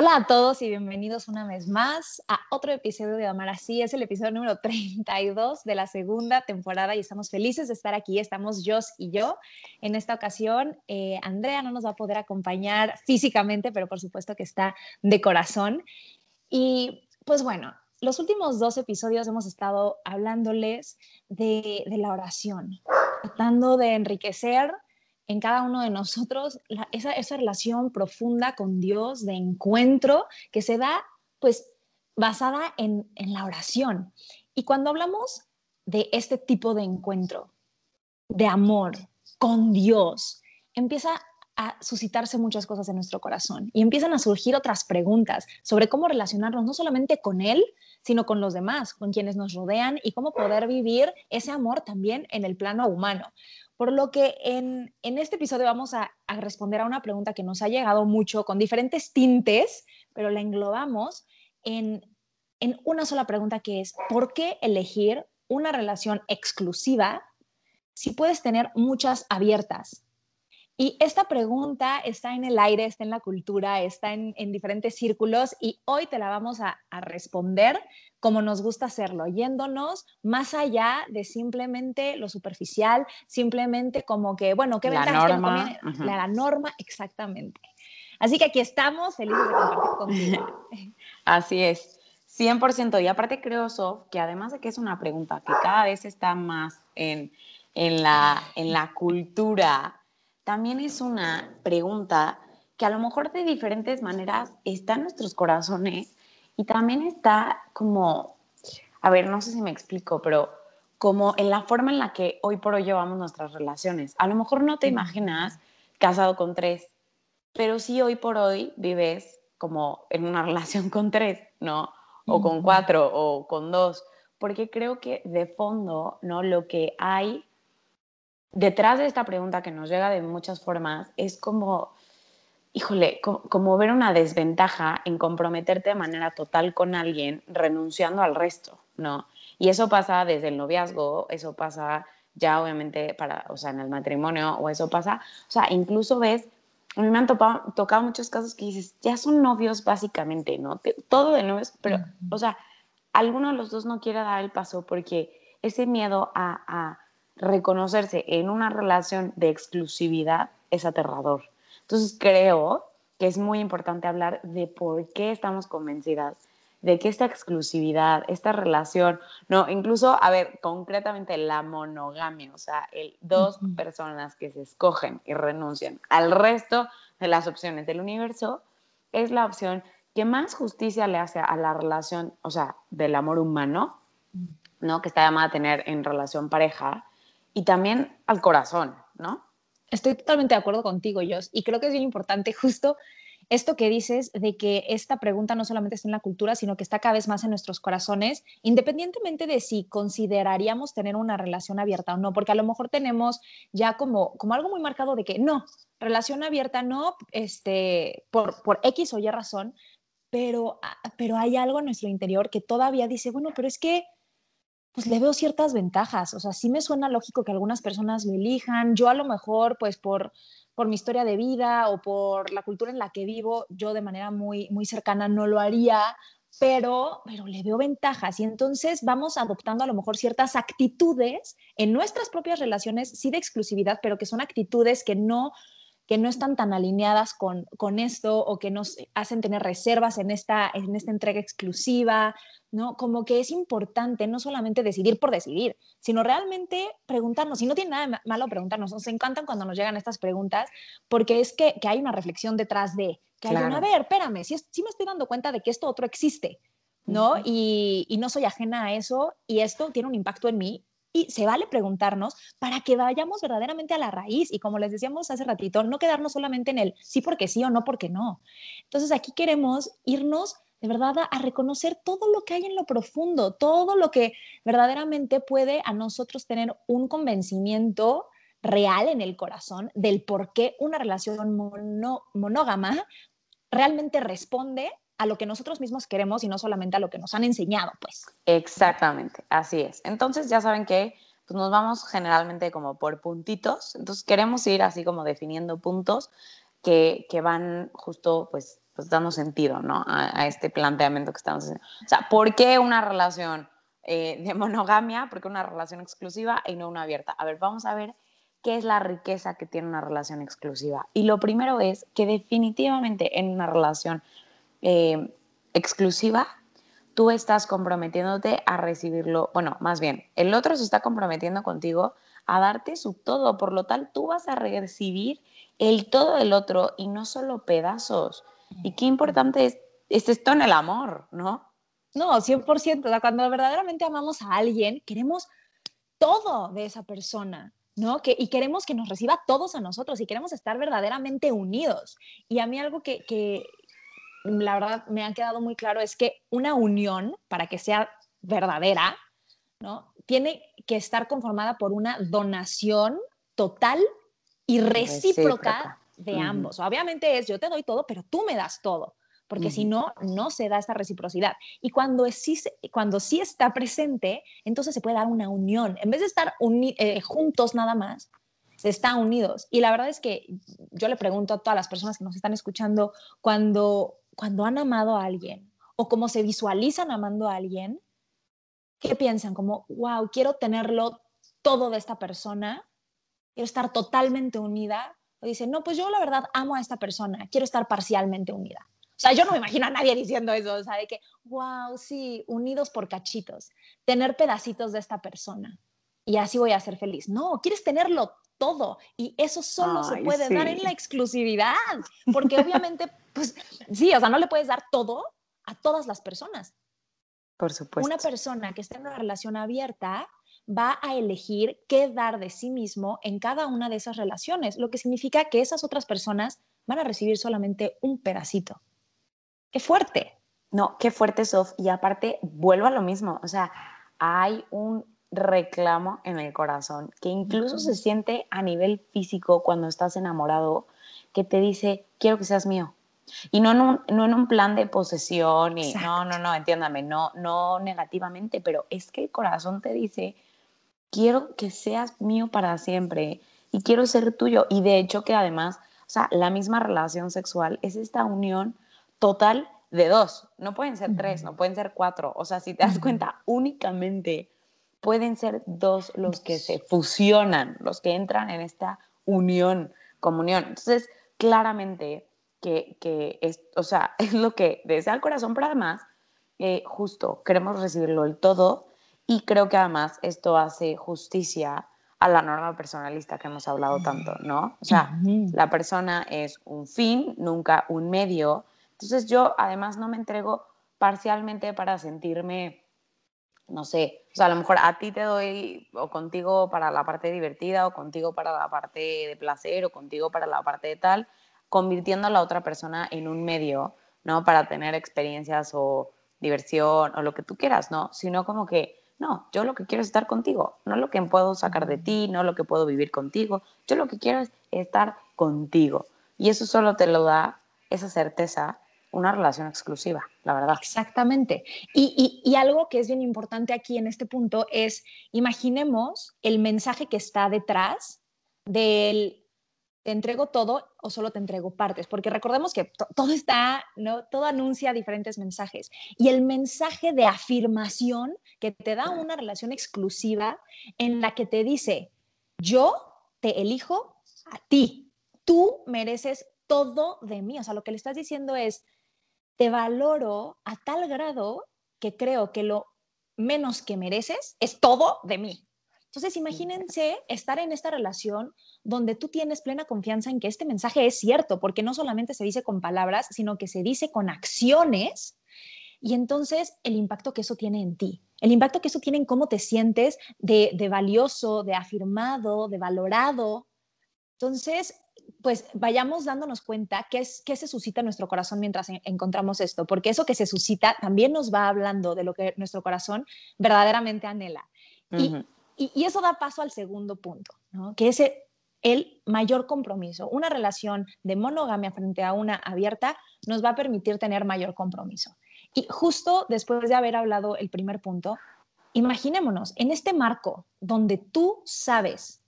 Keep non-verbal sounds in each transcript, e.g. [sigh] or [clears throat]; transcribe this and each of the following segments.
Hola a todos y bienvenidos una vez más a otro episodio de Amar Así. Es el episodio número [laughs] 32 de la segunda temporada y estamos felices de estar aquí. Estamos Jos y yo. En esta ocasión, eh, Andrea no nos va a poder acompañar físicamente, pero por supuesto que está de corazón. Y pues bueno, los últimos dos episodios hemos estado hablándoles de, de la oración, tratando de enriquecer en cada uno de nosotros esa, esa relación profunda con Dios, de encuentro, que se da pues basada en, en la oración. Y cuando hablamos de este tipo de encuentro, de amor con Dios, empieza a suscitarse muchas cosas en nuestro corazón y empiezan a surgir otras preguntas sobre cómo relacionarnos no solamente con Él, sino con los demás, con quienes nos rodean y cómo poder vivir ese amor también en el plano humano. Por lo que en, este episodio vamos a, responder a una pregunta que nos ha llegado mucho con diferentes tintes, pero la englobamos en, en una sola pregunta que es, ¿por qué elegir una relación exclusiva si puedes tener muchas abiertas? Y esta pregunta está en el aire, está en la cultura, está en, diferentes círculos y hoy te la vamos a, responder como nos gusta hacerlo, yéndonos más allá de simplemente lo superficial, simplemente como que, bueno, ¿qué la ventajas norma, la, la norma, exactamente. Así que aquí estamos, felices de compartir contigo. [laughs] Así es, 100%. Y aparte creo, Sof, que además de que es una pregunta que cada vez está más en, en, la, en la cultura, también es una pregunta que a lo mejor de diferentes maneras está en nuestros corazones y también está como, a ver, no sé si me explico, pero como en la forma en la que hoy por hoy llevamos nuestras relaciones. A lo mejor no te imaginas casado con tres, pero sí hoy por hoy vives como en una [laughs] relación con tres, ¿no? O con cuatro o con dos, porque creo que de fondo, ¿no? Lo que hay detrás de esta pregunta que nos llega de muchas formas es como, híjole, como, ver una desventaja en comprometerte de manera total con alguien renunciando al resto, ¿no? Y eso pasa desde el noviazgo, eso pasa ya obviamente para, o sea, en el matrimonio, o eso pasa, o sea, incluso ves, a mí me han tocado muchos casos que dices, ya son novios básicamente, ¿no? Todo de novios, pero, o sea, alguno de los dos no quiere dar el paso porque ese miedo a reconocerse en una relación de exclusividad es aterrador. Entonces creo que es muy importante hablar de por qué estamos convencidas de que esta exclusividad, esta relación, no, incluso, a ver, concretamente la monogamia, o sea, el, dos personas que se escogen y renuncian al resto de las opciones del universo, es la opción que más justicia le hace a la relación, o sea, del amor humano, ¿no? Que está llamada a tener en relación pareja, y también al corazón, ¿no? Estoy totalmente de acuerdo contigo, Jos, y creo que es bien importante justo esto que dices de que esta pregunta no solamente está en la cultura, sino que está cada vez más en nuestros corazones, independientemente de si consideraríamos tener una relación abierta o no, porque a lo mejor tenemos ya como, como algo muy marcado de que no, relación abierta no, este, por, por X o Y razón, pero, ah, pero hay algo en nuestro interior que todavía dice, bueno, pero es que pues le veo ciertas ventajas. O sea, sí me suena lógico que algunas personas lo elijan. Yo a lo mejor, pues por, por mi historia de vida o por la cultura en la que vivo, yo de manera muy, muy cercana no lo haría, pero, pero le veo ventajas. Y entonces vamos adoptando a lo mejor ciertas actitudes en nuestras propias relaciones, sí de exclusividad, pero que son actitudes que no que no están tan alineadas con, con esto o que nos hacen tener reservas en esta, en esta entrega exclusiva, ¿no? Como que es importante no solamente decidir por decidir, sino realmente preguntarnos, y no tiene nada de malo preguntarnos, nos encantan cuando nos llegan estas preguntas, porque es que, que hay una reflexión detrás de, que hay una, a ver, espérame, si, si me estoy dando cuenta de que esto otro existe, ¿no? y, y no soy ajena a eso, y esto tiene un impacto en mí, Y se vale preguntarnos para que vayamos verdaderamente a la raíz y como les decíamos hace ratito, no quedarnos solamente en el sí porque sí o no porque no. Entonces aquí queremos irnos de verdad a, reconocer todo lo que hay en lo profundo, todo lo que verdaderamente puede a nosotros tener un convencimiento real en el corazón del por qué una relación monógama realmente responde a lo que nosotros mismos queremos y no solamente a lo que nos han enseñado, pues. Exactamente, así es. Entonces ya saben que pues, nos vamos generalmente como por puntitos, entonces queremos ir así como definiendo puntos que, que van justo pues, pues dando sentido, ¿no? A, este planteamiento que estamos haciendo. O sea, ¿por qué una relación eh, de monogamia? ¿Por qué una relación exclusiva y no una abierta? A ver, vamos a ver qué es la riqueza que tiene una relación exclusiva. Y lo primero es que definitivamente en una relación eh, exclusiva, tú estás comprometiéndote a recibirlo, bueno, más bien, el otro se está comprometiendo contigo a darte su todo, por lo tal tú vas a recibir el todo del otro y no solo pedazos. Y qué importante es, es esto en el amor, ¿no? No, 100%. cuando verdaderamente amamos a alguien, queremos todo de esa persona. ¿no? Que, y queremos que nos reciba todos a nosotros y queremos estar verdaderamente unidos. Y a mí algo que, que, la verdad me ha quedado muy claro es que una unión, para que sea verdadera, ¿no? Tiene que estar conformada por una donación total y recíproca, de ambos. Obviamente es yo te doy todo, pero tú me das todo, porque si no, no se da esta reciprocidad. Y cuando sí, cuando sí está presente, entonces se puede dar una unión. En vez de estar eh, juntos nada más, se están unidos. Y la verdad es que yo le pregunto a todas las personas que nos están escuchando, cuando cuando han amado a alguien o como se visualizan amando a alguien, ¿qué piensan? Como, wow, quiero tenerlo todo de esta persona, quiero estar totalmente unida. O dicen, no, pues yo la verdad amo a esta persona, quiero estar parcialmente unida. O sea, yo no me imagino a nadie diciendo eso, o sea, de que, wow, sí, unidos por cachitos, tener pedacitos de esta persona y así voy a ser feliz. No, quieres tenerlo todo y eso solo se puede dar en la exclusividad, porque obviamente, [laughs] pues sí, o sea, no le puedes dar todo a todas las personas. Por supuesto. Una persona que esté en una relación abierta va a elegir qué dar de sí mismo en cada una de esas relaciones, lo que significa que esas otras personas van a recibir solamente un pedacito. ¡Qué fuerte! No, qué fuerte, Sof. Y aparte, vuelvo a lo mismo. O sea, hay un reclamo en el corazón, que incluso se siente a nivel físico cuando estás enamorado, que te dice, quiero que seas mío. Y no en un, no en un plan de posesión, y no, no, no, entiéndame, no, no negativamente, pero es que el corazón te dice, quiero que seas mío para siempre y quiero ser tuyo. Y de hecho que además, o sea, la misma relación sexual es esta unión total de dos, no pueden ser tres, no pueden ser cuatro. O sea, si te das cuenta, únicamente pueden ser dos los que se fusionan, los que entran en esta unión, comunión. Entonces, claramente que, es, o sea, [laughs] es lo que desea el corazón, pero además, eh, justo, queremos recibirlo el todo y creo que además esto hace justicia a la norma personalista que hemos hablado tanto, ¿no? O sea, la persona es un fin, nunca un medio. Entonces yo además no me entrego parcialmente para sentirme no sé, o sea, a lo mejor a ti te doy o contigo para la parte divertida o contigo para la parte de placer o contigo para la parte de tal, convirtiendo a la otra persona en un medio, ¿no? Para tener experiencias o diversión o lo que tú quieras, ¿no? Sino como que, no, yo lo que quiero es estar contigo, no lo que puedo sacar de ti, no lo que puedo vivir contigo, yo lo que quiero es estar contigo. Y eso solo te lo da esa certeza una relación exclusiva, la verdad. Exactamente. Y, algo que es bien importante aquí en este punto es, imaginemos el mensaje que está detrás del te entrego todo o solo te entrego partes, porque recordemos que todo está, ¿no? Todo anuncia diferentes mensajes. Y el mensaje de afirmación que te da una relación exclusiva en la que te dice, yo te elijo a ti, tú mereces todo de mí. O sea, lo que le estás diciendo es, te valoro a tal grado que creo que lo menos que mereces es todo de mí. Entonces, imagínense estar en esta relación donde tú tienes plena confianza en que este mensaje es cierto, porque no solamente se dice con palabras, sino que se dice con acciones y entonces el impacto que eso tiene en ti, el impacto que eso tiene en cómo te sientes de, de valioso, de afirmado, de valorado. Entonces, pues vayamos dándonos cuenta qué, es, qué se suscita en nuestro corazón mientras encontramos esto, porque eso que se suscita también nos va hablando de lo que nuestro corazón verdaderamente anhela. y, y, eso da paso al segundo punto, ¿no? que es el mayor compromiso. Una relación de monogamia frente a una abierta nos va a permitir tener mayor compromiso. Y justo después de haber hablado el primer punto, imaginémonos en este marco donde tú sabes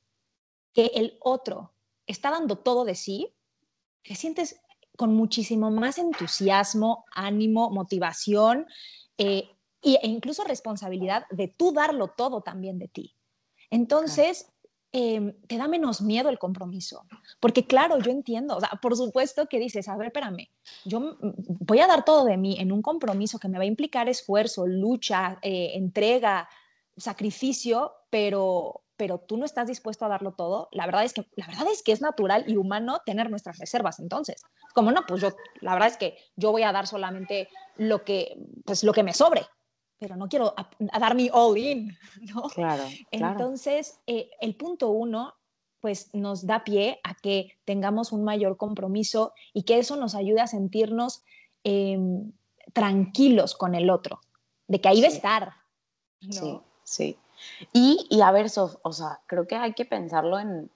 que el otro está dando todo de sí, te sientes con muchísimo más entusiasmo, ánimo, motivación eh, e incluso responsabilidad de tú darlo todo también de ti. Entonces, em, te da menos miedo el compromiso. Porque claro, yo entiendo, o sea, por supuesto que dices, a ver, espérame, yo voy a dar todo de mí en un compromiso que me va a implicar esfuerzo, lucha, eh, entrega, sacrificio, pero, pero tú no estás dispuesto a darlo todo, la verdad es que la verdad es que es natural y humano tener nuestras reservas entonces. Como no, pues yo la verdad es que yo voy a dar solamente lo que pues lo que me sobre, pero no quiero dar mi all in, [laughs] ¿no? Claro. Entonces, eh, el punto uno pues nos da pie a que tengamos un mayor compromiso y que eso nos ayude a sentirnos em, tranquilos con el otro, de que ahí va a estar. ¿no? Sí, sí. Y, a ver, o sea, creo que hay que pensarlo en,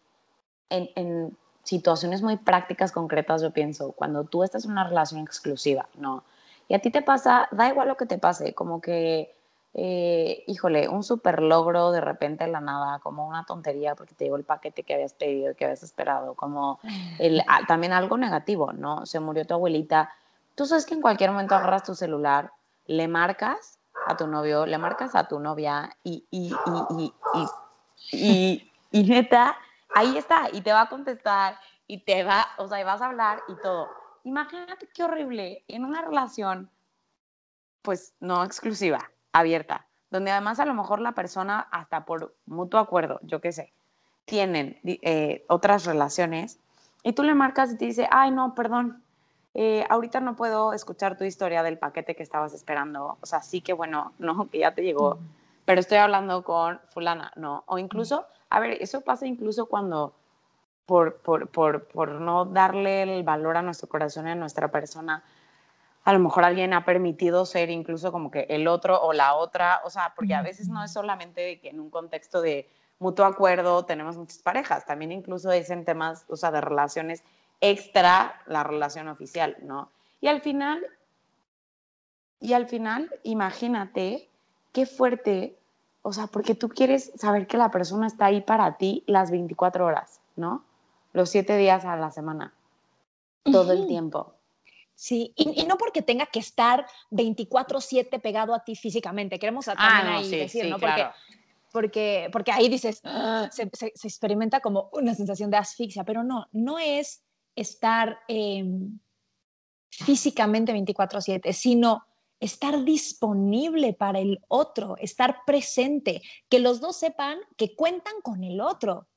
en, situaciones muy prácticas, concretas, yo pienso, cuando tú estás en una relación exclusiva, ¿no? Y a ti te pasa, da igual lo que te pase, como que, eh, híjole, un super logro de repente en la nada, como una tontería porque te llegó el paquete que habías pedido, que habías esperado, como el, [laughs] ah, también algo negativo, ¿no? Se murió tu abuelita. Tú sabes que en cualquier momento agarras tu celular, le marcas a tu novio, le marcas a tu novia y, y, y, y, neta, ahí está, y te va a contestar, y te va, o sea, y vas a hablar y todo. Imagínate qué horrible en una relación, pues no exclusiva, abierta, donde además a lo mejor la persona, hasta por mutuo acuerdo, yo qué sé, tienen eh, otras relaciones, y tú le marcas y te dice, ay, no, perdón, eh, ahorita no puedo escuchar tu historia del paquete que estabas esperando. O sea, sí que bueno, [laughs] no, que ya te llegó, pero estoy hablando con fulana, ¿no? O incluso, a ver, eso pasa incluso cuando por, por, por, por no darle el valor a nuestro corazón y a nuestra persona, a lo mejor alguien ha permitido ser incluso como que el otro o la otra, o sea, porque a veces no es solamente que en un contexto de mutuo acuerdo tenemos muchas parejas, también incluso es en temas, o sea, de relaciones extra la relación oficial, ¿no? Y al final, y al final, imagínate qué fuerte, o sea, porque tú quieres saber que la persona está ahí para ti las 24 horas, ¿no? Los siete días a la semana, todo el tiempo. Sí, y, no porque tenga que estar 24/7 pegado a ti físicamente, queremos ah, también ahí decir, ¿no? Porque, porque, porque ahí dices, ¡ah! se, se, experimenta como una sensación de asfixia, pero no, no es estar em, físicamente 24/7, sino estar disponible para el otro, estar presente, que los dos sepan que cuentan con el otro,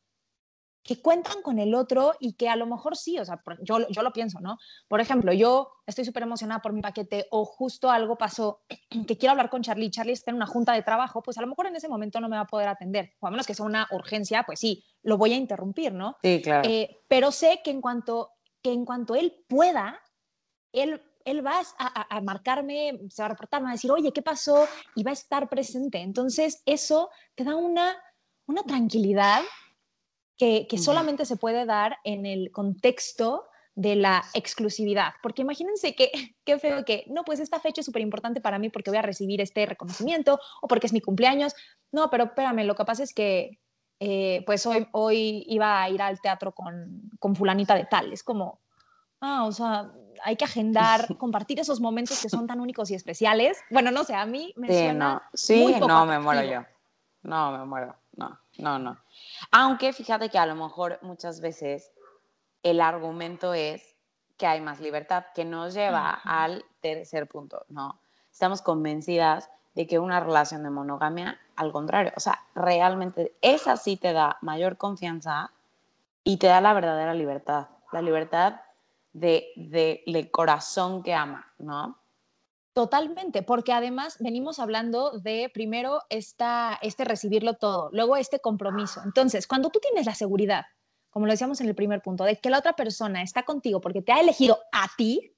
que cuentan con el otro y que a lo mejor sí, o sea, yo, yo lo pienso, ¿no? Por ejemplo, yo estoy súper emocionada por mi paquete o justo algo pasó [clears throat] que quiero hablar con Charlie, Charlie está en una junta de trabajo, pues a lo mejor en ese momento no me va a poder atender, o a menos que sea una urgencia, pues sí, lo voy a interrumpir, ¿no? Sí, claro. Eh, pero sé que en cuanto, que en cuanto él pueda, él él va a, a, marcarme, se va a reportar, va a decir, oye, ¿qué pasó? Y va a estar presente. Entonces, eso te da una, una tranquilidad que, solamente se puede dar en el contexto de la exclusividad. Porque imagínense que, [laughs] qué feo que, no, pues esta fecha es súper importante para mí porque voy a recibir este reconocimiento o porque es mi cumpleaños. No, pero espérame, lo que pasa es que, eh, pues hoy, hoy iba a ir al teatro con, con fulanita de tal. Es como, ah, o sea, hay que agendar, [laughs] compartir esos momentos que son tan únicos y especiales. Bueno, no sé, a mí me sí, suena no. Sí, no, me muero yo. No, me muero. No, no, no. Aunque fíjate que a lo mejor muchas veces el argumento es que hay más libertad, que nos lleva al tercer punto, ¿no? Estamos convencidas de que una relación de monogamia, al contrario, o sea, realmente esa sí te da mayor confianza y te da la verdadera libertad, la libertad de, de, corazón que ama, ¿no? Totalmente, porque además venimos hablando de primero esta, este recibirlo todo, luego este compromiso. Entonces, cuando tú tienes la seguridad, como lo decíamos en el primer punto, de que la otra persona está contigo porque te ha elegido a ti,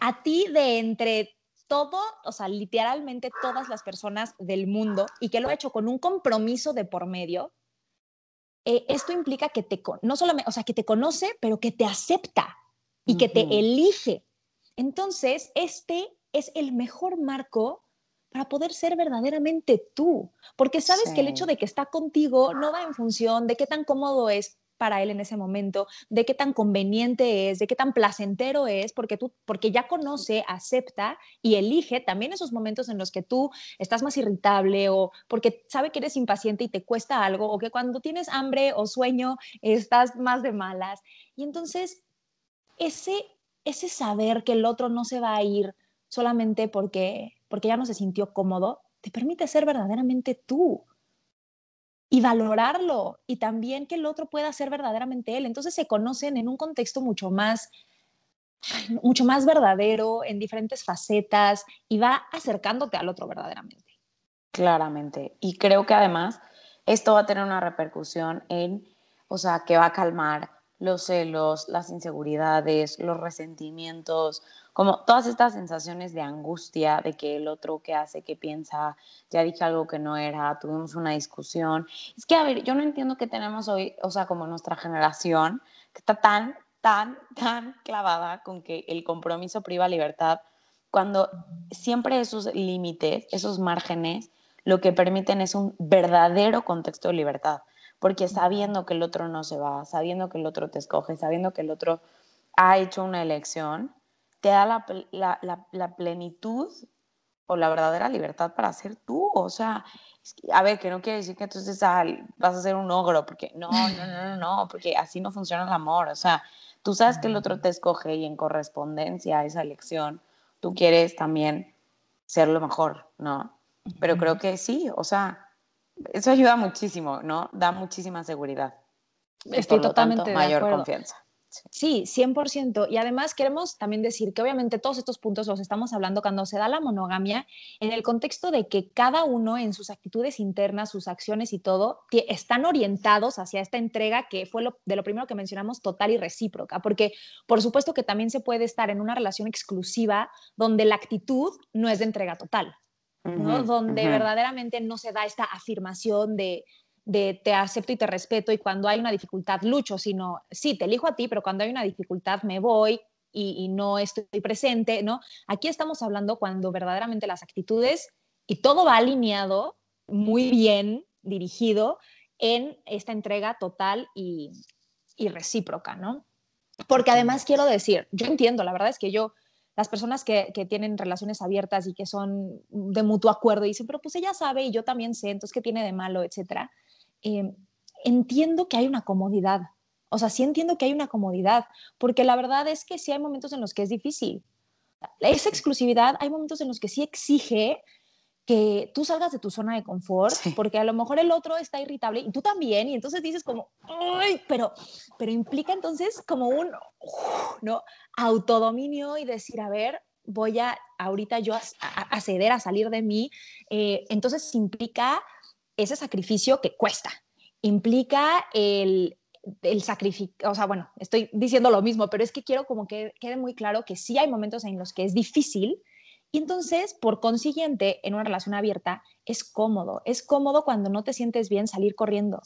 a ti de entre todo, o sea, literalmente todas las personas del mundo y que lo ha hecho con un compromiso de por medio, eh, esto implica que te, no solamente, o sea, que te conoce, pero que te acepta y que te elige. Entonces, este es el mejor marco para poder ser verdaderamente tú, porque sabes que el hecho de que está contigo no va en función de qué tan cómodo es para él en ese momento, de qué tan conveniente es, de qué tan placentero es, porque tú porque ya conoce, acepta y elige también esos momentos en los que tú estás más irritable o porque sabe que eres impaciente y te cuesta algo o que cuando tienes hambre o sueño estás más de malas. Y entonces ese ese saber que el otro no se va a ir solamente porque, porque ya no se sintió cómodo, te permite ser verdaderamente tú y valorarlo y también que el otro pueda ser verdaderamente él. Entonces se conocen en un contexto mucho más mucho más verdadero en diferentes facetas y va acercándote al otro verdaderamente. Claramente. Y creo que además esto va a tener una repercusión en, o sea, que va a calmar los celos, las inseguridades, los resentimientos, como todas estas sensaciones de angustia de que el otro que hace, que piensa, ya dije algo que no era, tuvimos una discusión. Es que, a ver, yo no entiendo que tenemos hoy, o sea, como nuestra generación, que está tan, tan, tan clavada con que el compromiso priva libertad, cuando siempre esos límites, esos márgenes, lo que permiten es un verdadero contexto de libertad porque sabiendo que el otro no se va, sabiendo que el otro te escoge, sabiendo que el otro ha hecho una elección, te da la, plenitud o la verdadera libertad para ser tú. O sea, a ver, que no quiere decir que entonces vas a ser un ogro, porque no, no, no, no, porque así no funciona el amor. O sea, tú sabes que el otro te escoge y en correspondencia a esa elección, tú quieres también ser lo mejor, ¿no? Pero creo que sí, o sea, eso ayuda muchísimo, ¿no? Da muchísima seguridad. Estoy totalmente mayor confianza. Sí. 100%. Y además queremos también decir que obviamente todos estos puntos los estamos hablando cuando se da la monogamia en el contexto de que cada uno en sus actitudes internas, sus acciones y todo, están orientados hacia esta entrega que fue lo, de lo primero que mencionamos, total y recíproca. Porque por supuesto que también se puede estar en una relación exclusiva donde la actitud no es de entrega total. Donde verdaderamente no se da esta afirmación de, te acepto y te respeto y cuando hay una dificultad lucho, sino sí, te elijo a ti, pero cuando hay una dificultad me voy y, no estoy presente, ¿no? Aquí estamos hablando cuando verdaderamente las actitudes y todo va alineado, muy bien dirigido en esta entrega total y, y recíproca, ¿no? Porque además quiero decir, yo entiendo, la verdad es que yo las personas que, tienen relaciones abiertas y que son de mutuo acuerdo y dicen, pero pues ella sabe y yo también sé, entonces, ¿qué tiene de malo, etcétera? Eh, entiendo que hay una comodidad. O sea, sí entiendo que hay una comodidad, porque la verdad es que sí hay momentos en los que es difícil. Esa exclusividad, hay momentos en los que sí exige que tú salgas de tu zona de confort, porque a lo mejor el otro está irritable y tú también, y entonces dices como, ¡ay! Pero, pero implica entonces como un, ¿no? Autodominio y decir, a ver, voy a ahorita yo a, ceder, a salir de mí. Eh, entonces implica ese sacrificio que cuesta, implica el, el sacrificio, o sea, bueno, estoy diciendo lo mismo, pero es que quiero como que quede muy claro que sí hay momentos en los que es difícil, y entonces, por consiguiente, en una relación abierta es cómodo. Es cómodo cuando no te sientes bien salir corriendo.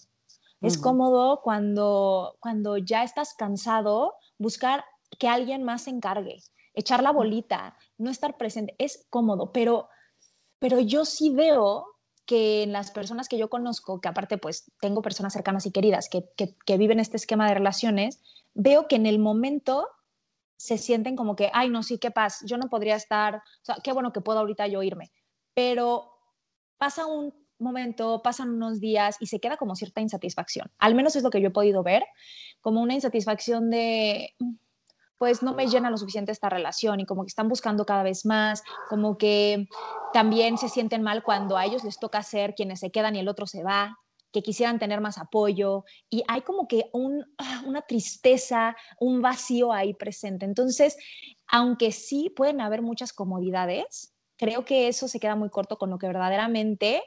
Es cómodo cuando, cuando ya estás cansado, buscar que alguien más se encargue, echar la bolita, no estar presente. Es cómodo, pero, pero yo sí veo que en las personas que yo conozco, que aparte pues tengo personas cercanas y queridas que, que, que viven este esquema de relaciones, veo que en el momento se sienten como que, ay, no, sí, qué paz, yo no podría estar, o sea, qué bueno que puedo ahorita yo irme, pero pasa un momento, pasan unos días y se queda como cierta insatisfacción. Al menos es lo que yo he podido ver, como una insatisfacción de, pues no me llena lo suficiente esta relación y como que están buscando cada vez más, como que también se sienten mal cuando a ellos les toca ser quienes se quedan y el otro se va, que quisieran tener más apoyo y hay como que ah, una tristeza, un vacío ahí presente. Entonces, aunque sí pueden haber muchas comodidades, creo que eso se queda muy corto con lo que verdaderamente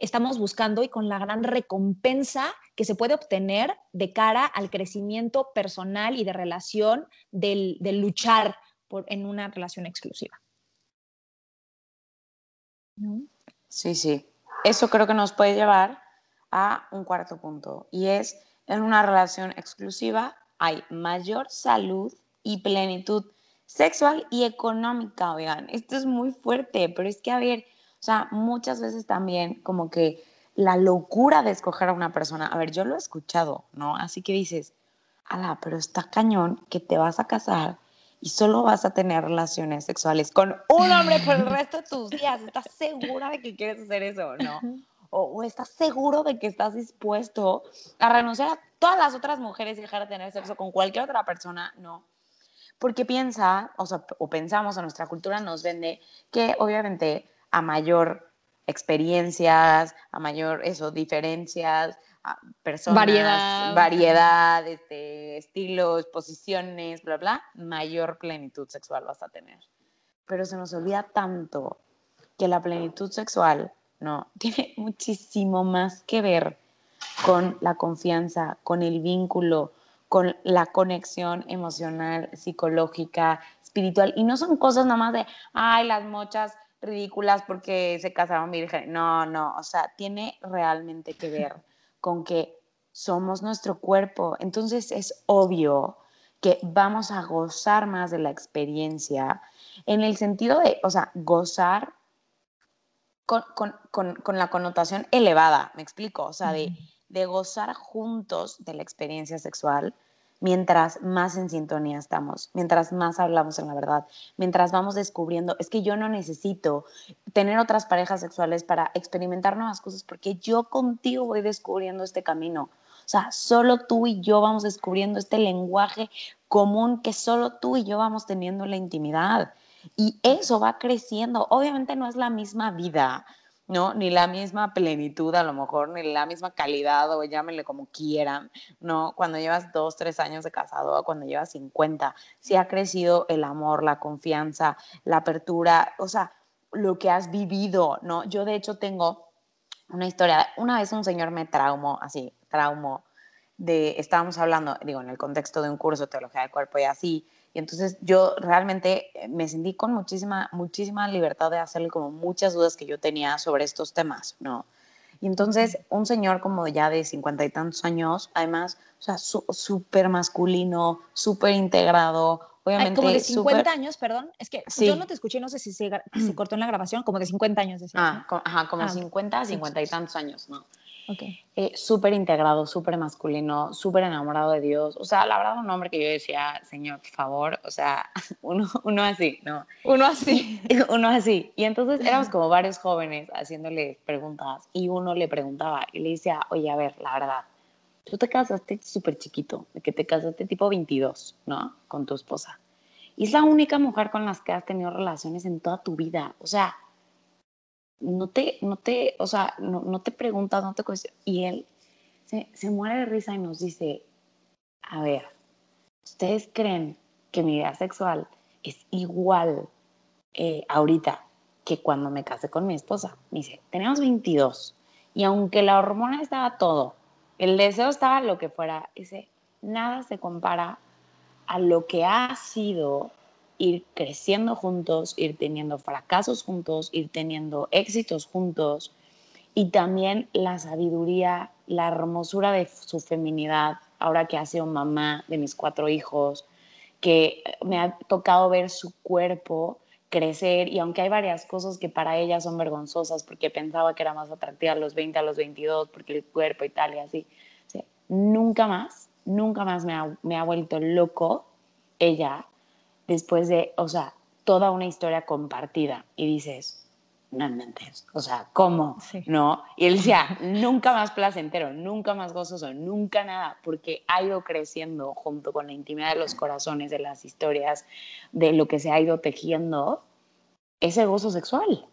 estamos buscando y con la gran recompensa que se puede obtener de cara al crecimiento personal y de relación del, luchar por, en una relación exclusiva. Sí, sí. Eso creo que nos puede llevar a un cuarto punto y es en una relación exclusiva hay mayor salud y plenitud sexual y económica, oigan, esto es muy fuerte, pero es que, a ver, o sea, muchas veces también como que la locura de escoger a una persona, a ver, yo lo he escuchado, ¿no? Así que dices, ala, pero está cañón que te vas a casar y solo vas a tener relaciones sexuales con un hombre por el resto de tus días. ¿Estás segura de que quieres hacer eso, no? O, o, estás seguro de que estás dispuesto a renunciar a todas las otras mujeres y dejar de tener sexo con cualquier otra persona, no. Porque piensa, o, sea, o pensamos, o nuestra cultura nos vende que obviamente a mayor experiencias, a mayor, eso, diferencias, personas, variedad, variedad este, estilos, posiciones, bla, bla, mayor plenitud sexual vas a tener. Pero se nos olvida tanto que la plenitud sexual, no, [laughs] tiene muchísimo más que ver con la confianza, con el vínculo, con la conexión emocional, psicológica, espiritual. Y no son cosas nada más de, ay, las mochas ridículas porque se casaron virgen. No, no, o sea, tiene realmente que ver con que somos nuestro cuerpo. Entonces es obvio que vamos a gozar más de la experiencia en el sentido de, o sea, gozar con, la connotación elevada, me explico, o sea, de, de gozar juntos de la experiencia sexual mientras más en sintonía estamos, mientras más hablamos en la verdad, mientras vamos descubriendo, es que yo no necesito tener otras parejas sexuales para experimentar nuevas cosas, porque yo contigo voy descubriendo este camino. O sea, solo tú y yo vamos descubriendo este lenguaje común que solo tú y yo vamos teniendo en la intimidad. Y eso va creciendo. Obviamente no es la misma vida, ¿no? Ni la misma plenitud a lo mejor, ni la misma calidad, o llámenle como quieran, ¿no? Cuando llevas dos, tres años de casado o cuando llevas 50, sí ha crecido el amor, la confianza, la apertura, o sea, lo que has vivido, ¿no? Yo de hecho tengo una historia, una vez un señor me traumó, así, traumó, de, estábamos hablando, digo, en el contexto de un curso de teología del cuerpo y así, y entonces yo realmente eh, me sentí con muchísima, muchísima libertad de hacerle como muchas dudas que yo tenía sobre estos temas, ¿no? Y entonces un señor como ya de cincuenta y tantos años, además, o sea, súper masculino, súper integrado, obviamente. como de 50 años, perdón, es que yo no te escuché, no sé si se, [clears throat] cortó en la grabación, como de 50 años. Decías, ah, ajá, como 50, ah, 50 y tantos años, ¿no? Okay. Eh, súper integrado, súper masculino, súper enamorado de Dios. O sea, la verdad, un hombre que yo decía, Señor, por favor, o sea, [laughs] uno, uno así, ¿no? Uno así. [laughs] uno así. Y entonces éramos como varios jóvenes haciéndole preguntas y uno le preguntaba y le decía, oye, a ver, la verdad, tú te casaste súper chiquito, de que te casaste tipo 22, ¿no? Con tu esposa. Y es la única mujer con la que has tenido relaciones en toda tu vida. O sea, no te, no te, o sea, no, no te preguntas, no te cuestionas. Y él se, se, muere de risa y nos dice, a ver, ¿ustedes creen que mi vida sexual es igual eh, ahorita que cuando me casé con mi esposa? Me dice, tenemos 22 y aunque la hormona estaba todo, el deseo estaba lo que fuera, dice, nada se compara a lo que ha sido ir creciendo juntos, ir teniendo fracasos juntos, ir teniendo éxitos juntos. Y también la sabiduría, la hermosura de su feminidad, ahora que ha sido mamá de mis cuatro hijos, que me ha tocado ver su cuerpo crecer. Y aunque hay varias cosas que para ella son vergonzosas porque pensaba que era más atractiva a los 20, a los 22, porque el cuerpo y tal y así, nunca más, nunca más me ha, me ha vuelto loco ella después de, o sea, toda una historia compartida y dices, no mentes, o sea, ¿cómo? ¿No? Y él decía, [laughs] nunca más placentero, nunca más gozoso, nunca nada, porque ha ido creciendo junto con la intimidad de los corazones, de las historias, de lo que se ha ido tejiendo, ese gozo sexual.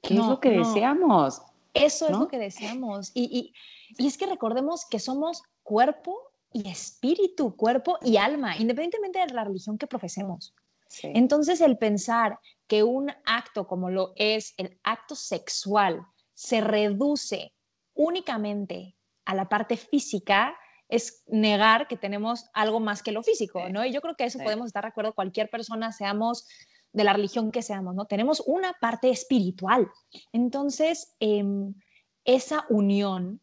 ¿Qué es lo que deseamos? Eso es lo que deseamos. Y, y, y es que recordemos que somos cuerpo y espíritu, cuerpo y alma, independientemente de la religión que profesemos. Sí. Entonces, el pensar que un acto como lo es el acto sexual se reduce únicamente a la parte física es negar que tenemos algo más que lo físico, Sí. ¿no? Y yo creo que eso Sí. podemos estar de acuerdo cualquier persona, seamos de la religión que seamos, ¿no? Tenemos una parte espiritual. Entonces, em, esa unión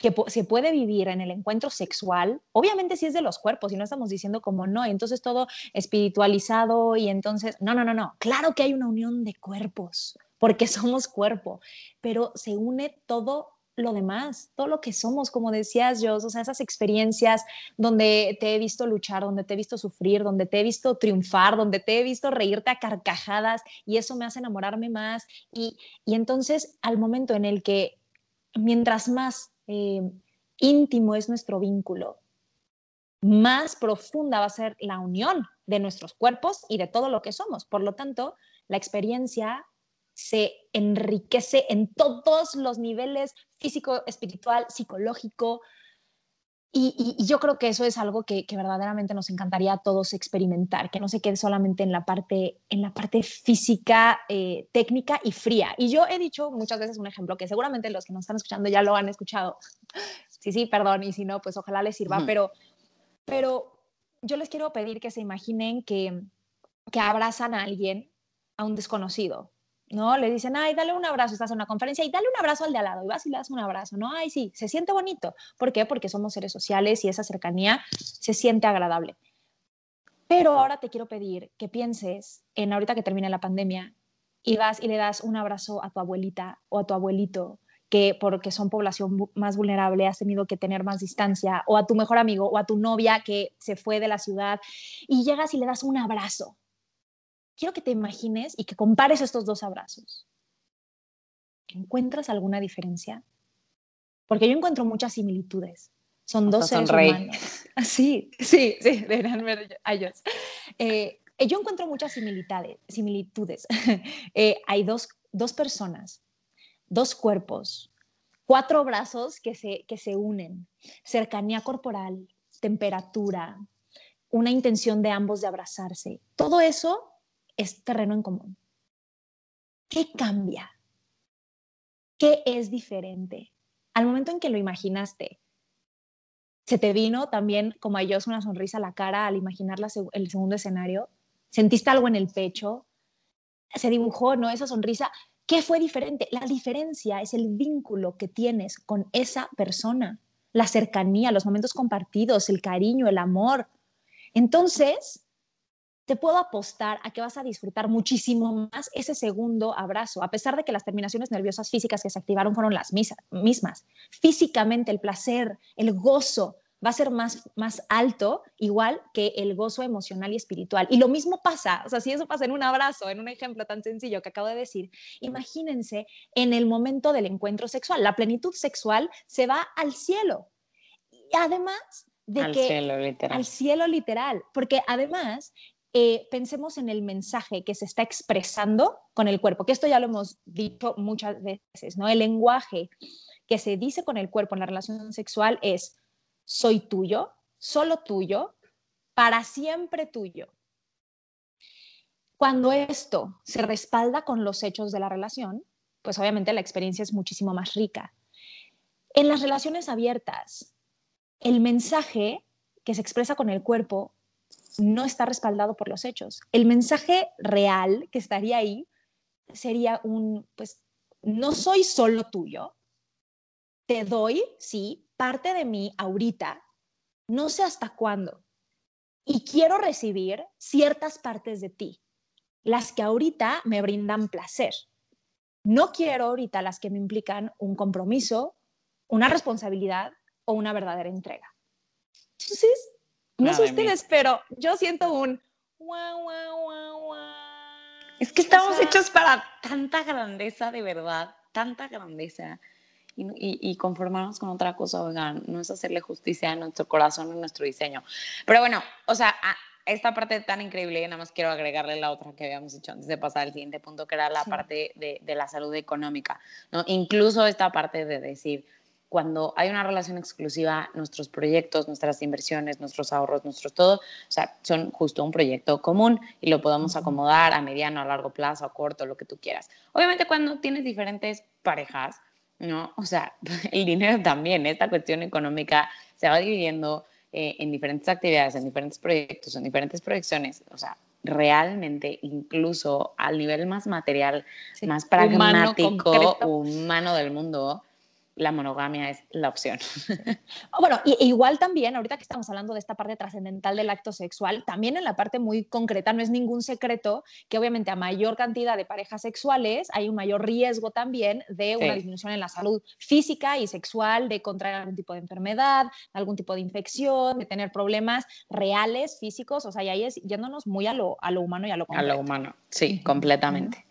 que se puede vivir en el encuentro sexual, obviamente sí es de los cuerpos y no estamos diciendo como no, entonces todo espiritualizado y entonces, no, no, no, no, claro que hay una unión de cuerpos, porque [laughs] somos cuerpo, pero se une todo lo demás, todo lo que somos, como decías yo, o sea, esas experiencias donde te he visto luchar, donde te he visto sufrir, donde te he visto triunfar, donde te he visto reírte a carcajadas y eso me hace enamorarme más. Y, y entonces al momento en el que mientras más eh, íntimo es nuestro vínculo, más profunda va a ser la unión de nuestros cuerpos y de todo lo que somos. Por lo tanto, la experiencia se enriquece en todos los niveles físico, espiritual, psicológico. Y, y- y yo creo que eso es algo que, que verdaderamente nos encantaría a todos experimentar, que no se quede solamente en la parte, en la parte física, eh, técnica y fría. Y yo he dicho muchas veces un ejemplo que seguramente los que nos están escuchando ya lo han escuchado. [laughs] Sí, sí, perdón, y si no, pues ojalá les sirva, pero, pero yo les quiero pedir que se imaginen que, que abrazan a alguien, a un desconocido, ¿no? Le dicen, ay, dale un abrazo, estás en una conferencia y dale un abrazo al de al lado y vas y le das un abrazo, ¿no? Ay, sí, se siente bonito. ¿Por qué? Porque somos seres sociales y esa cercanía se siente agradable. Pero ahora te quiero pedir que pienses en ahorita que termine la pandemia y vas y le das un abrazo a tu abuelita o a tu abuelito que porque son población más vulnerable has tenido que tener más distancia o a tu mejor amigo o a tu novia que se fue de la ciudad y llegas y le das un abrazo. Quiero que te imagines y que compares estos dos abrazos. ¿Encuentras alguna diferencia? Porque yo encuentro muchas similitudes. Son dos seres sonreí. humanos. [laughs] Sí, sí, sí, deberían ver a ellos. Eh, yo encuentro muchas similitudes. similitudes. [laughs] Eh, hay dos, dos personas, dos cuerpos, cuatro brazos que se, que se unen, cercanía corporal, temperatura, una intención de ambos de abrazarse. Todo eso es terreno en común. ¿Qué cambia? ¿Qué es diferente? Al momento en que lo imaginaste, ¿se te vino también como a ellos una sonrisa a la cara al imaginar la el segundo escenario? ¿Sentiste algo en el pecho? ¿Se dibujó, no? Esa sonrisa. ¿Qué fue diferente? La diferencia es el vínculo que tienes con esa persona, la cercanía, los momentos compartidos, el cariño, el amor. Entonces, te puedo apostar a que vas a disfrutar muchísimo más ese segundo abrazo, a pesar de que las terminaciones nerviosas físicas que se activaron fueron las mismas. Físicamente, el placer, el gozo va a ser más, más alto, igual que el gozo emocional y espiritual. Y lo mismo pasa, o sea, si eso pasa en un abrazo, en un ejemplo tan sencillo que acabo de decir, imagínense en el momento del encuentro sexual. La plenitud sexual se va al cielo. Y además de Al que cielo, literal. al cielo literal, porque además eh, pensemos en el mensaje que se está expresando con el cuerpo, que esto ya lo hemos dicho muchas veces, ¿no? El lenguaje que se dice con el cuerpo en la relación sexual es soy tuyo, solo tuyo, para siempre tuyo. Cuando esto se respalda con los hechos de la relación, pues obviamente la experiencia es muchísimo más rica. En las relaciones abiertas, el mensaje que se expresa con el cuerpo no está respaldado por los hechos. El mensaje real que estaría ahí sería un, pues, no soy solo tuyo, te doy, sí, parte de mí ahorita, no sé hasta cuándo, y quiero recibir ciertas partes de ti, las que ahorita me brindan placer. No quiero ahorita las que me implican un compromiso, una responsabilidad o una verdadera entrega. Entonces, no sé ustedes, pero yo siento un. Es que O estamos sea, hechos para tanta grandeza, de verdad, tanta grandeza. Y, y- y conformarnos con otra cosa, oigan, no es hacerle justicia a nuestro corazón, a nuestro diseño. Pero bueno, o sea, a- esta parte tan increíble, nada más quiero agregarle la otra que habíamos hecho antes de pasar al siguiente punto, que era la parte de, de, la salud económica, ¿no? Incluso esta parte de decir, cuando hay una relación exclusiva, nuestros proyectos, nuestras inversiones, nuestros ahorros, nuestros todo, o sea, son justo un proyecto común y lo podemos acomodar a mediano, a largo plazo, a corto, lo que tú quieras. Obviamente cuando tienes diferentes parejas, ¿no? O sea, [laughs] el dinero también, esta cuestión económica se va dividiendo eh, en diferentes actividades, en diferentes proyectos, en diferentes proyecciones, o sea, realmente incluso al nivel más material, más pragmático, humano del mundo, la monogamia es la opción. [laughs] Bueno, y, e igual también, ahorita que estamos hablando de esta parte trascendental del acto sexual, también en la parte muy concreta, no es ningún secreto que obviamente a mayor cantidad de parejas sexuales hay un mayor riesgo también de una disminución en la salud física y sexual, de contraer algún tipo de enfermedad, algún tipo de infección, de tener problemas reales, físicos, o sea, y ahí es yéndonos muy a lo, a lo humano y a lo concreto. A lo humano, sí, completamente.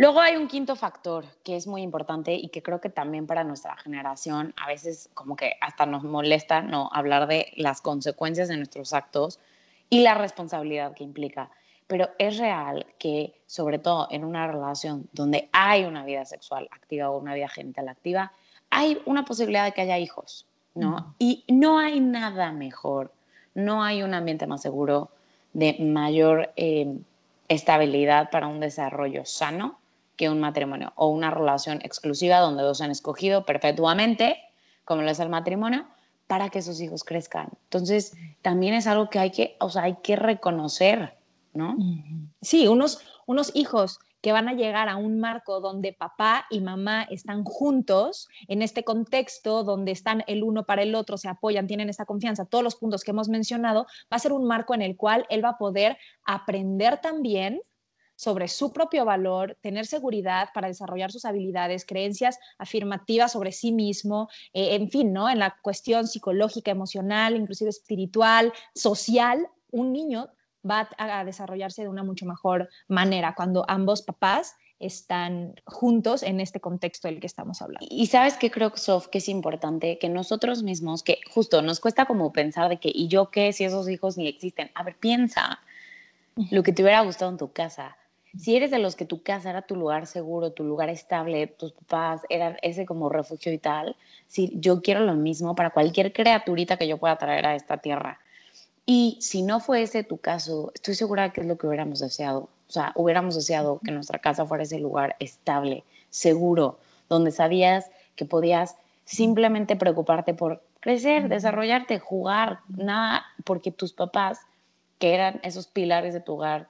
Luego hay un quinto factor que es muy importante y que creo que también para nuestra generación a veces como que hasta nos molesta no hablar de las consecuencias de nuestros actos y la responsabilidad que implica. Pero es real que sobre todo en una relación donde hay una vida sexual activa o una vida genital activa, hay una posibilidad de que haya hijos, ¿no? Y no hay nada mejor, no hay un ambiente más seguro de mayor eh, estabilidad para un desarrollo sano que un matrimonio o una relación exclusiva donde dos han escogido perpetuamente, como lo es el matrimonio, para que sus hijos crezcan. Entonces, también es algo que hay que, o sea, hay que reconocer, ¿no? Sí, unos, unos hijos que van a llegar a un marco donde papá y mamá están juntos, en este contexto donde están el uno para el otro, se apoyan, tienen esa confianza, todos los puntos que hemos mencionado, va a ser un marco en el cual él va a poder aprender también sobre su propio valor, tener seguridad para desarrollar sus habilidades, creencias afirmativas sobre sí mismo, eh, en fin, ¿no? En la cuestión psicológica, emocional, inclusive espiritual, social, un niño va a desarrollarse de una mucho mejor manera cuando ambos papás están juntos en este contexto del que estamos hablando. Y sabes que creo, Sof, que es importante que nosotros mismos, que justo nos cuesta como pensar de que, ¿y yo qué si esos hijos ni existen? A ver, piensa lo que te hubiera gustado en tu casa, si eres de los que tu casa era tu lugar seguro, tu lugar estable, tus papás eran ese como refugio y tal, si yo quiero lo mismo para cualquier criaturita que yo pueda traer a esta tierra. Y si no fue ese tu caso, estoy segura que es lo que hubiéramos deseado. O sea, hubiéramos deseado que nuestra casa fuera ese lugar estable, seguro, donde sabías que podías simplemente preocuparte por crecer, desarrollarte, jugar, nada, porque tus papás, que eran esos pilares de tu hogar,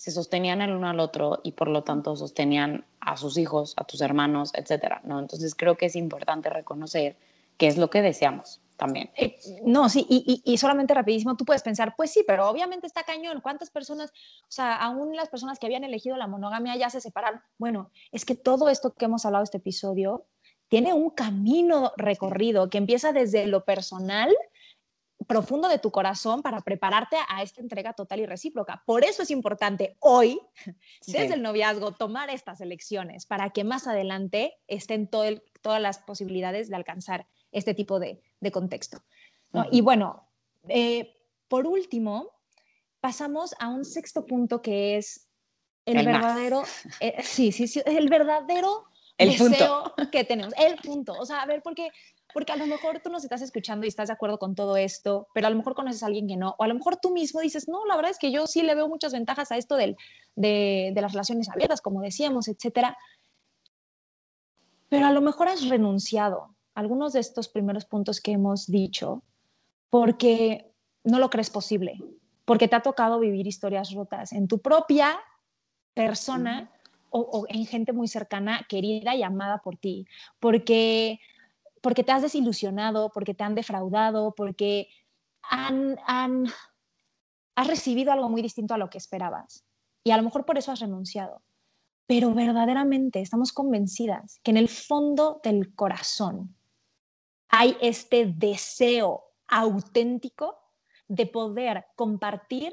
se sostenían el uno al otro y por lo tanto sostenían a sus hijos, a tus hermanos, etcétera, ¿no? Entonces creo que es importante reconocer qué es lo que deseamos también. Eh, no, sí, y, y, solamente rapidísimo, tú puedes pensar, pues sí, pero obviamente está cañón, ¿cuántas personas, o sea, aún las personas que habían elegido la monogamia ya se separaron? Bueno, es que todo esto que hemos hablado este episodio tiene un camino recorrido que empieza desde lo personal profundo de tu corazón para prepararte a esta entrega total y recíproca. Por eso es importante hoy, [laughs] desde el noviazgo, tomar estas elecciones para que más adelante estén todas las posibilidades de alcanzar este tipo de, contexto. Y bueno, eh, por último, pasamos a un sexto punto que es el, verdadero, eh, sí, sí, sí, el verdadero el deseo que tenemos, el punto. O sea, a ver, porque porque a lo mejor tú nos estás escuchando y estás de acuerdo con todo esto, pero a lo mejor conoces a alguien que no, o a lo mejor tú mismo dices, no, la verdad es que yo sí le veo muchas ventajas a esto del, de, de las relaciones abiertas, como decíamos, etcétera. Pero a lo mejor has renunciado a algunos de estos primeros puntos que hemos dicho porque no lo crees posible, porque te ha tocado vivir historias rotas en tu propia persona o, o, en gente muy cercana, querida y amada por ti, porque porque te has desilusionado, porque te han defraudado, porque han, han, has recibido algo muy distinto a lo que esperabas. Y a lo mejor por eso has renunciado. Pero verdaderamente estamos convencidas que en el fondo del corazón hay este deseo auténtico de poder compartir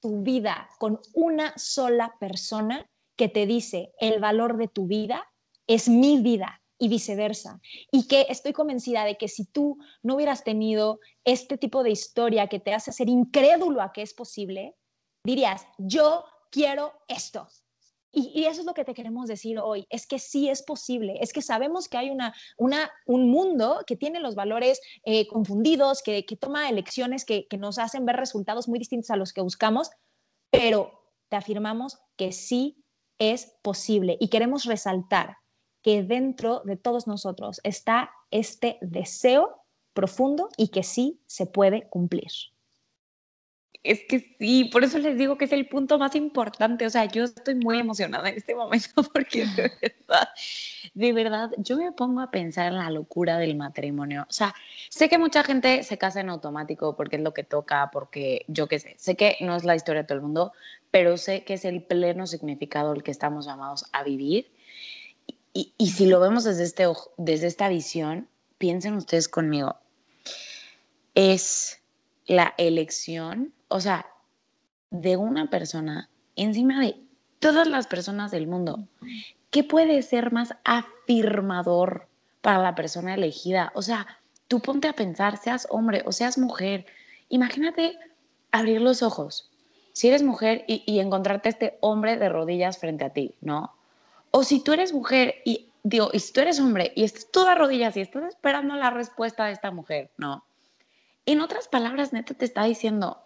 tu vida con una sola persona que te dice el valor de tu vida es mi vida y viceversa. Y que estoy convencida de que si tú no hubieras tenido este tipo de historia que te hace ser incrédulo a que es posible, dirías, yo quiero esto. Y, eso es lo que te queremos decir hoy, es que sí es posible, es que sabemos que hay una, una, un mundo que tiene los valores eh, confundidos, que, que, toma elecciones que, que nos hacen ver resultados muy distintos a los que buscamos, pero te afirmamos que sí es posible y queremos resaltar que dentro de todos nosotros está este deseo profundo y que sí se puede cumplir. Es que sí, por eso les digo que es el punto más importante. O sea, yo estoy muy emocionada en este momento [laughs] porque de verdad, de verdad, yo me pongo a pensar en la locura del matrimonio. O sea, sé que mucha gente se casa en automático porque es lo que toca, porque yo qué sé, sé que no es la historia de todo el mundo, pero sé que es el pleno significado el que estamos llamados a vivir. Y, si lo vemos desde, este, desde esta visión, piensen ustedes conmigo, es la elección o sea, de una persona encima de todas las personas del mundo. ¿Qué puede ser más afirmador para la persona elegida? O sea, tú ponte a pensar, seas hombre o seas mujer, imagínate abrir los ojos, si eres mujer y, encontrarte este hombre de rodillas frente a ti, ¿no? O si tú eres mujer y digo, y si tú eres hombre y estás toda rodillas y estás esperando la respuesta de esta mujer, ¿no? En otras palabras, neta te está diciendo,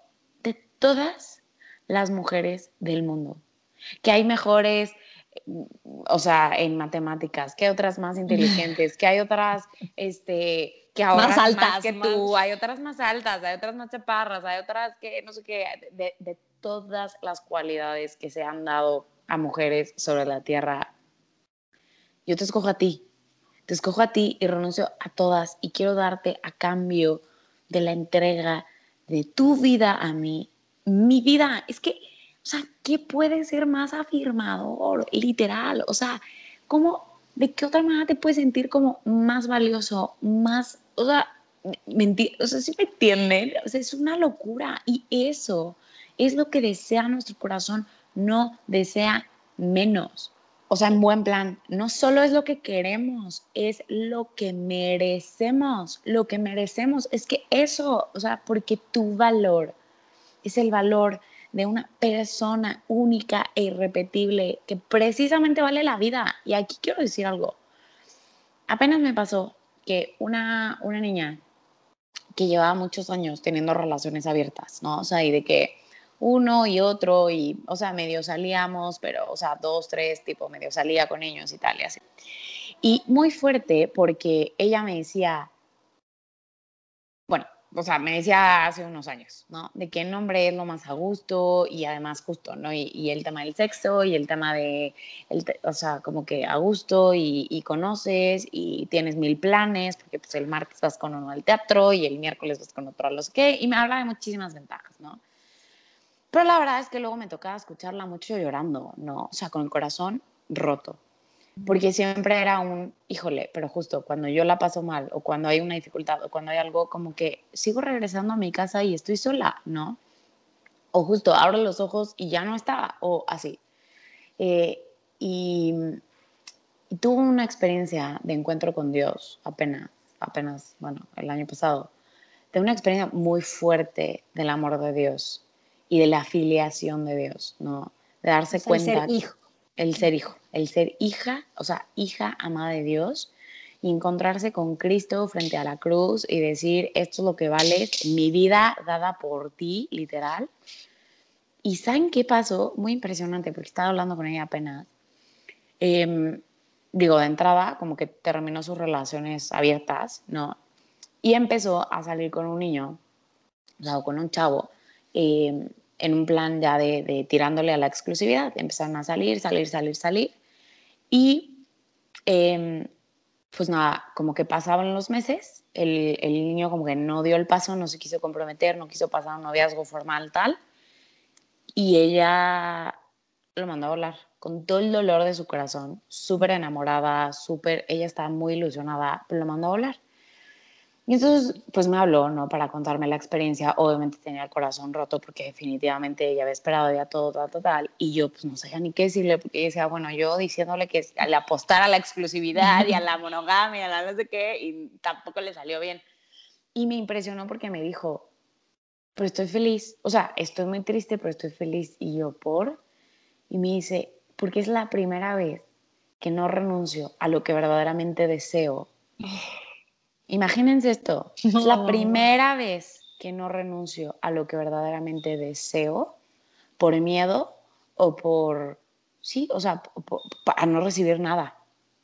todas las mujeres del mundo. Que hay mejores, o sea, en matemáticas, que hay otras más inteligentes, que hay otras, este, que ahora más altas que tú, hay otras más altas, hay otras más chaparras, hay otras que no sé qué, de, de todas las cualidades que se han dado a mujeres sobre la tierra. Yo te escojo a ti, te escojo a ti y renuncio a todas y quiero darte a cambio de la entrega de tu vida a mí mi vida. Es que, o sea, ¿qué puede ser más afirmador? Literal, o sea, ¿cómo, de qué otra manera te puedes sentir como más valioso, más, o sea, mentir, o sea, si me entienden? O sea, es una locura y eso es lo que desea nuestro corazón, no desea menos. O sea, en buen plan, no solo es lo que queremos, es lo que merecemos. Lo que merecemos es que eso, o sea, porque tu valor es el valor de una persona única e irrepetible que precisamente vale la vida. Y aquí quiero decir algo. Apenas me pasó que una, una niña que llevaba muchos años teniendo relaciones abiertas, ¿no? O sea, y de que uno y otro, y, o sea, medio salíamos, pero, o sea, dos, tres, tipo, medio salía con ellos y tal, y así. Y muy fuerte porque ella me decía, bueno, o sea, me decía hace unos años, ¿no? De qué nombre es lo más a gusto y además justo, ¿no? Y, el tema del sexo y el tema de, el o sea, como que a gusto y, conoces y tienes mil planes, porque pues el martes vas con uno al teatro y el miércoles vas con otro a los que, y me habla de muchísimas ventajas, ¿no? Pero la verdad es que luego me tocaba escucharla mucho llorando, ¿no? O sea, con el corazón roto porque siempre era un, híjole, pero justo cuando yo la paso mal o cuando hay una dificultad o cuando hay algo como que sigo regresando a mi casa y estoy sola, ¿no? O justo abro los ojos y ya no está, o así. Eh, y, y tuve una experiencia de encuentro con Dios apenas, apenas, bueno, el año pasado, de una experiencia muy fuerte del amor de Dios y de la afiliación de Dios, ¿no? De darse cuenta. hijo el ser hijo, el ser hija, o sea, hija amada de Dios, y encontrarse con Cristo frente a la cruz y decir, esto es lo que vale, mi vida dada por ti, literal. Y ¿saben qué pasó? Muy impresionante, porque estaba hablando con ella apenas. Em, digo, de entrada, como que terminó sus relaciones abiertas, ¿no? Y empezó a salir con un niño, o sea, con un chavo, eh, en un plan ya de, tirándole a la exclusividad. Empezaron a salir, salir, salir, salir. Y em, pues nada, como que pasaban los meses, el, el, niño como que no dio el paso, no se quiso comprometer, no quiso pasar un noviazgo formal tal. Y ella lo mandó a volar con todo el dolor de su corazón, súper enamorada, súper, ella estaba muy ilusionada, pero lo mandó a volar. Y entonces, pues me habló, ¿no? Para contarme la experiencia. Obviamente tenía el corazón roto porque definitivamente ella había esperado ya todo, todo, total. Y yo, pues no sabía ni qué decirle porque decía, bueno, yo diciéndole que le apostara a la exclusividad y a la monogamia, a la no sé qué, y tampoco le salió bien. Y me impresionó porque me dijo, pero estoy feliz. O sea, estoy muy triste, pero estoy feliz. Y yo, ¿por? Y me dice, porque es la primera vez que no renuncio a lo que verdaderamente deseo. Imagínense esto, es la primera vez que no renuncio a lo que verdaderamente deseo por miedo o por, sí, o sea, a no recibir nada.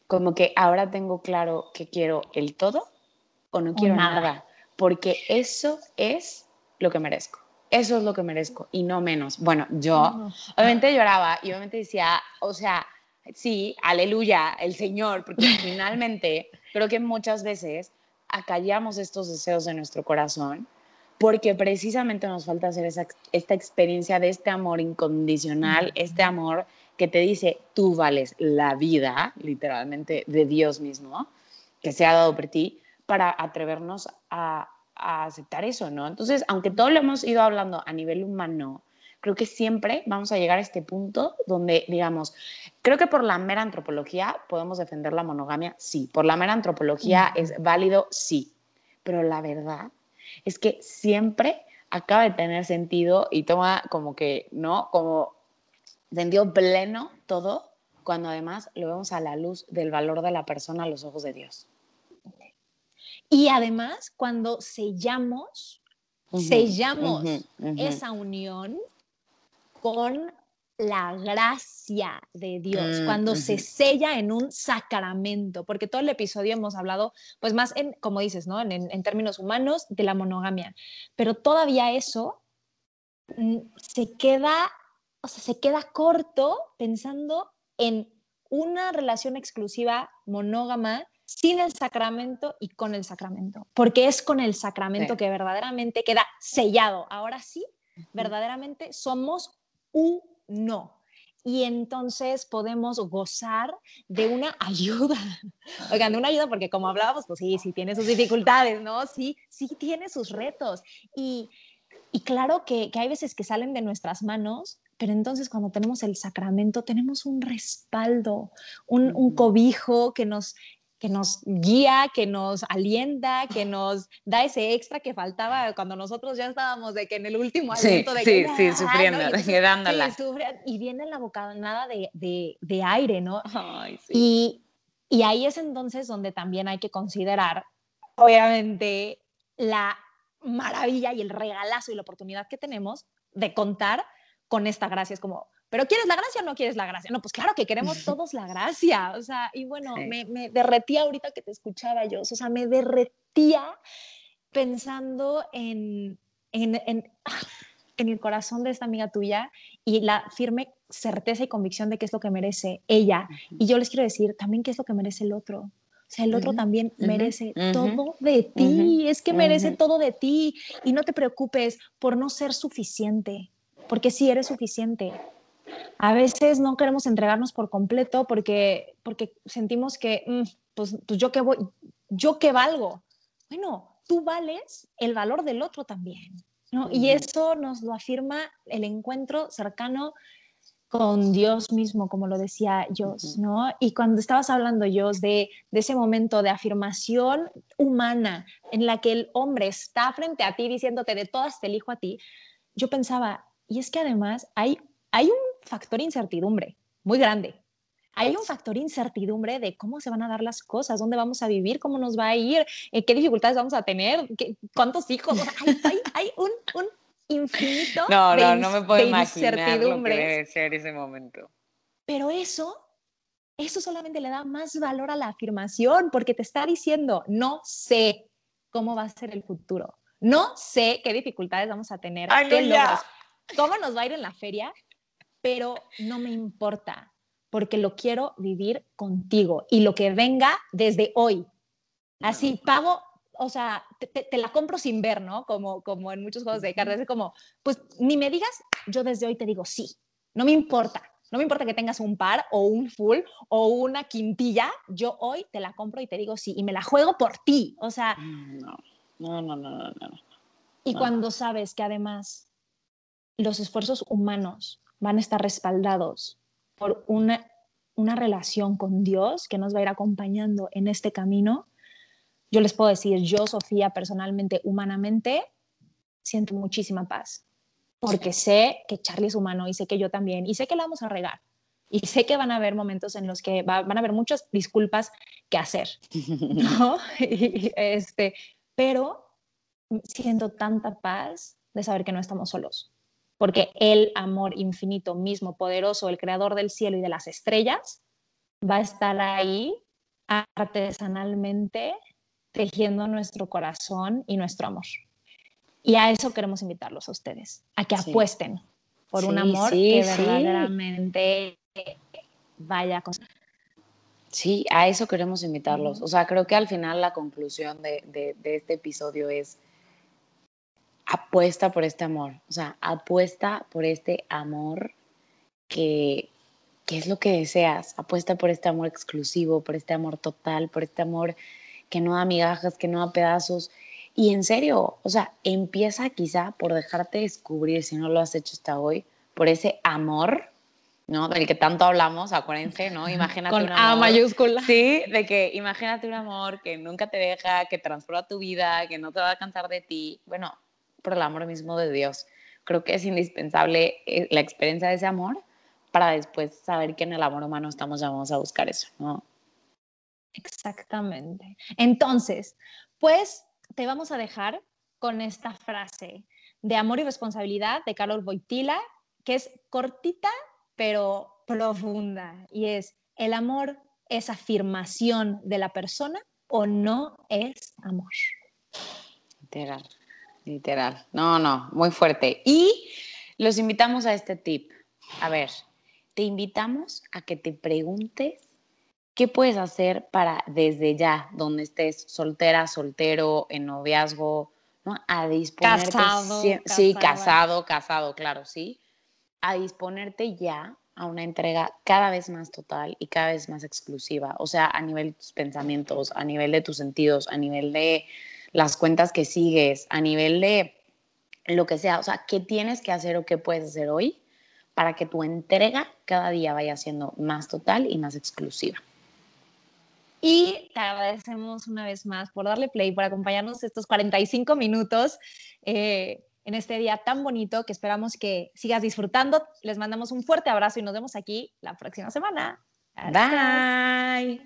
Como que ahora tengo claro que quiero el todo o no quiero nada. porque eso es lo que merezco. Eso es lo que merezco y no menos. Bueno, yo obviamente lloraba y obviamente decía, o sea, sí, aleluya, el Señor, porque [laughs] finalmente creo que muchas veces acallamos estos deseos de nuestro corazón porque precisamente nos falta hacer esta experiencia de este amor incondicional, este amor que te dice, tú vales la vida, literalmente, de Dios mismo, que se ha dado por ti, para atrevernos a, a aceptar eso, ¿no? Entonces, aunque todo lo hemos ido hablando a nivel humano, creo que siempre vamos a llegar a este punto donde, digamos, creo que por la mera antropología podemos defender la monogamia, sí, por la mera antropología es válido, sí, pero la verdad es que siempre acaba de tener sentido y toma como que, ¿no? Como sentido pleno todo cuando además lo vemos a la luz del valor de la persona a los ojos de Dios. Y además, cuando sellamos, sellamos esa unión con la gracia de Dios, mm, cuando se sella en un sacramento, porque todo el episodio hemos hablado, pues más en, como dices, ¿no? En, términos humanos, de la monogamia, pero todavía eso mm, se queda, o sea, se queda corto pensando en una relación exclusiva monógama sin el sacramento y con el sacramento, porque es con el sacramento que verdaderamente queda sellado. Ahora sí, verdaderamente somos uno. Y entonces podemos gozar de una [laughs] ayuda. Oigan, de una ayuda porque como hablábamos, pues sí, sí tiene sus dificultades, ¿no? Sí, sí tiene sus retos. Y, claro que, hay veces que salen de nuestras manos, pero entonces cuando tenemos el sacramento tenemos un respaldo, un, un cobijo que nos, que nos guía, que nos alienta, que nos da ese extra que faltaba cuando nosotros ya estábamos de que en el último aliento de que, sí, [laughs] sí, sufriendo, quedándola. y viene la bocanada de, de, de aire, ¿no? y, y ahí es entonces donde también hay que considerar, obviamente, la maravilla y el regalazo y la oportunidad que tenemos de contar con esta gracia. Es como, pero ¿quieres la gracia o no quieres la gracia? No, pues claro que queremos [laughs] todos la gracia. O sea, y bueno, me, me, derretía ahorita que te escuchaba yo. O sea, me derretía pensando en, en, en, [laughs] en el corazón de esta amiga tuya y la firme certeza y convicción de qué es lo que merece ella. Y yo les quiero decir también qué es lo que merece el otro. O sea, el otro también merece todo de ti, es que merece todo de ti y no te preocupes por no ser suficiente, porque sí eres suficiente, a veces no queremos entregarnos por completo porque, porque sentimos que, mm, pues, pues, yo qué voy, yo qué valgo. Bueno, tú vales el valor del otro también, ¿no? Y eso nos lo afirma el encuentro cercano con Dios mismo, como lo decía Jos, ¿no? Y cuando estabas hablando, Jos, de, de, ese momento de afirmación humana en la que el hombre está frente a ti diciéndote de todas te elijo a ti, yo pensaba, y es que además hay, hay un factor incertidumbre muy grande. Hay un factor incertidumbre de cómo se van a dar las cosas, dónde vamos a vivir, cómo nos va a ir, eh, qué dificultades vamos a tener, cuántos hijos. hay, un, infinito [laughs] no, no, no me puedo imaginar lo que debe ser ese momento. Pero eso, eso solamente le da más valor a la afirmación porque te está diciendo, no sé cómo va a ser el futuro, no sé qué dificultades vamos a tener, cómo nos va a ir en la feria, pero no me importa porque lo quiero vivir contigo y lo que venga desde hoy. Así pago, o sea, te, la compro sin ver, ¿no? Como, como en muchos juegos de cartas, es como, pues ni me digas, yo desde hoy te digo sí, no me importa. No me importa que tengas un par o un full o una quintilla, yo hoy te la compro y te digo sí, y me la juego por ti. O sea, mm, No, no, no, no, no. Y No. cuando sabes que además los esfuerzos humanos van a estar respaldados por una, una relación con Dios que nos va a ir acompañando en este camino, yo les puedo decir, yo, Sofía, personalmente, humanamente, siento muchísima paz. Porque sé que Charlie es humano y sé que yo también, y sé que la vamos a regar. Y sé que van a haber momentos en los que va- van a haber muchas disculpas que hacer, [laughs] ¿no? [laughs] Y, este, pero siento tanta paz de saber que no estamos solos, porque el amor infinito mismo, poderoso, el creador del cielo y de las estrellas, va a estar ahí artesanalmente tejiendo nuestro corazón y nuestro amor. Y a eso queremos invitarlos a ustedes, a que Sí. apuesten por un amor sí, que verdaderamente vaya con... Sí, a eso queremos invitarlos. O sea, creo que al final la conclusión de, de- de este episodio es apuesta por este amor. O sea, apuesta por este amor que, que es lo que deseas. Apuesta por este amor exclusivo, por este amor total, por este amor que no da migajas, que no da pedazos. Y en serio, o sea, empieza quizá por dejarte descubrir, si no lo has hecho hasta hoy, por ese amor, ¿no? Del que tanto hablamos, acuérdense, ¿no? Imagínate con un A amor. mayúscula. Sí, de que imagínate un amor que nunca te deja, que transforma tu vida, que no te va a cansar de ti. Bueno, por el amor mismo de Dios. Creo que es indispensable eh, la experiencia de ese amor para después saber que en el amor humano estamos llamados a buscar eso, ¿no? Exactamente. Entonces, pues te vamos a dejar con esta frase de amor y responsabilidad de Carol Boitila, que es cortita pero profunda y es, ¿el amor es afirmación de la persona o no es amor? Literal, literal. No, no, muy fuerte. Y los invitamos a este tip. A ver, te invitamos a que te preguntes qué puedes hacer para desde ya, donde estés soltera, soltero, en noviazgo, ¿no? A disponerte. Casado, sie- Sí, casado, casado, claro, sí. A disponerte ya a una entrega cada vez más total y cada vez más exclusiva. O sea, a nivel de tus pensamientos, a nivel de tus sentidos, a nivel de las cuentas que sigues, a nivel de lo que sea. O sea, ¿qué tienes que hacer o qué puedes hacer hoy para que tu entrega cada día vaya siendo más total y más exclusiva? Y te agradecemos una vez más por darle play, por acompañarnos estos 45 minutos eh, en este día tan bonito que esperamos que sigas disfrutando. Les mandamos un fuerte abrazo y nos vemos aquí la próxima semana. Bye.